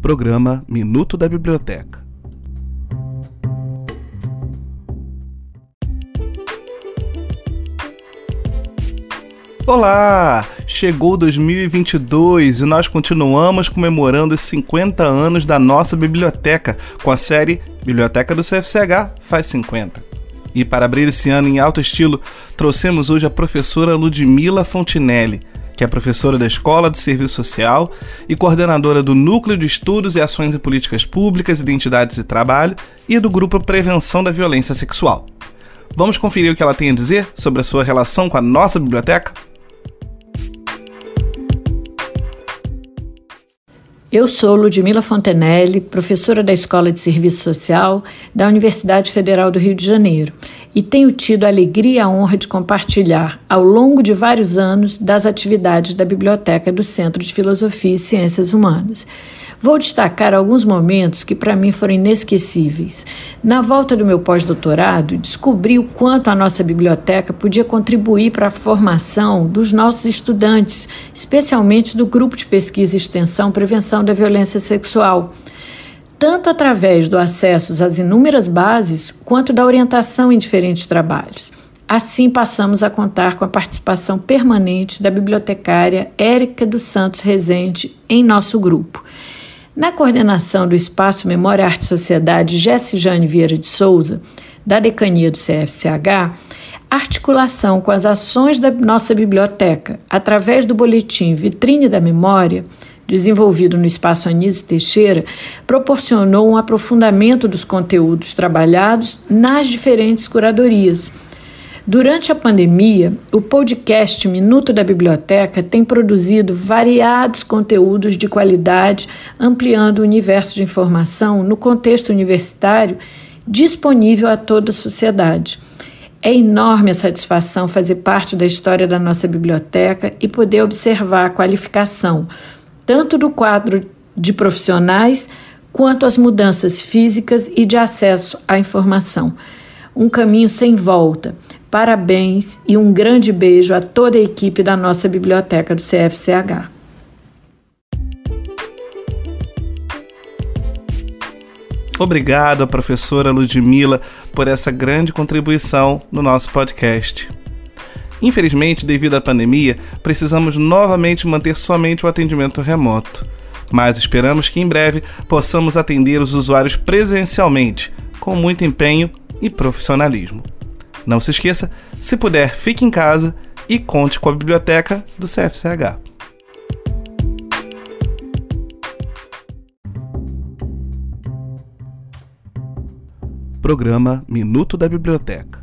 Programa Minuto da Biblioteca. Olá! Chegou 2022 e nós continuamos comemorando os 50 anos da nossa biblioteca com a série Biblioteca do CFCH faz 50. E para abrir esse ano em alto estilo, trouxemos hoje a professora Ludmila Fontinelli, que é professora da Escola de Serviço Social e coordenadora do Núcleo de Estudos e Ações em Políticas Públicas, Identidades e Trabalho e do Grupo Prevenção da Violência Sexual. Vamos conferir o que ela tem a dizer sobre a sua relação com a nossa biblioteca? Eu sou Ludmila Fontenelle, professora da Escola de Serviço Social da Universidade Federal do Rio de Janeiro, e tenho tido a alegria e a honra de compartilhar, ao longo de vários anos, das atividades da Biblioteca do Centro de Filosofia e Ciências Humanas. Vou destacar alguns momentos que para mim foram inesquecíveis. Na volta do meu pós-doutorado, descobri o quanto a nossa biblioteca podia contribuir para a formação dos nossos estudantes, especialmente do grupo de pesquisa e extensão Prevenção da Violência Sexual tanto através do acesso às inúmeras bases, quanto da orientação em diferentes trabalhos. Assim, passamos a contar com a participação permanente da bibliotecária Érica dos Santos Rezende em nosso grupo. Na coordenação do Espaço Memória, Arte e Sociedade Jane Vieira de Souza, da Decania do CFCH, articulação com as ações da nossa biblioteca, através do boletim Vitrine da Memória, desenvolvido no Espaço Anísio Teixeira, proporcionou um aprofundamento dos conteúdos trabalhados nas diferentes curadorias. Durante a pandemia, o podcast Minuto da Biblioteca tem produzido variados conteúdos de qualidade, ampliando o universo de informação no contexto universitário disponível a toda a sociedade. É enorme a satisfação fazer parte da história da nossa biblioteca e poder observar a qualificação, tanto do quadro de profissionais quanto as mudanças físicas e de acesso à informação. Um caminho sem volta. Parabéns e um grande beijo a toda a equipe da nossa biblioteca do CFCH. Obrigado, professora Ludmila, por essa grande contribuição no nosso podcast. Infelizmente, devido à pandemia, precisamos novamente manter somente o atendimento remoto. Mas esperamos que em breve possamos atender os usuários presencialmente, com muito empenho e profissionalismo. Não se esqueça, se puder, fique em casa e conte com a biblioteca do CFCH. Programa Minuto da Biblioteca.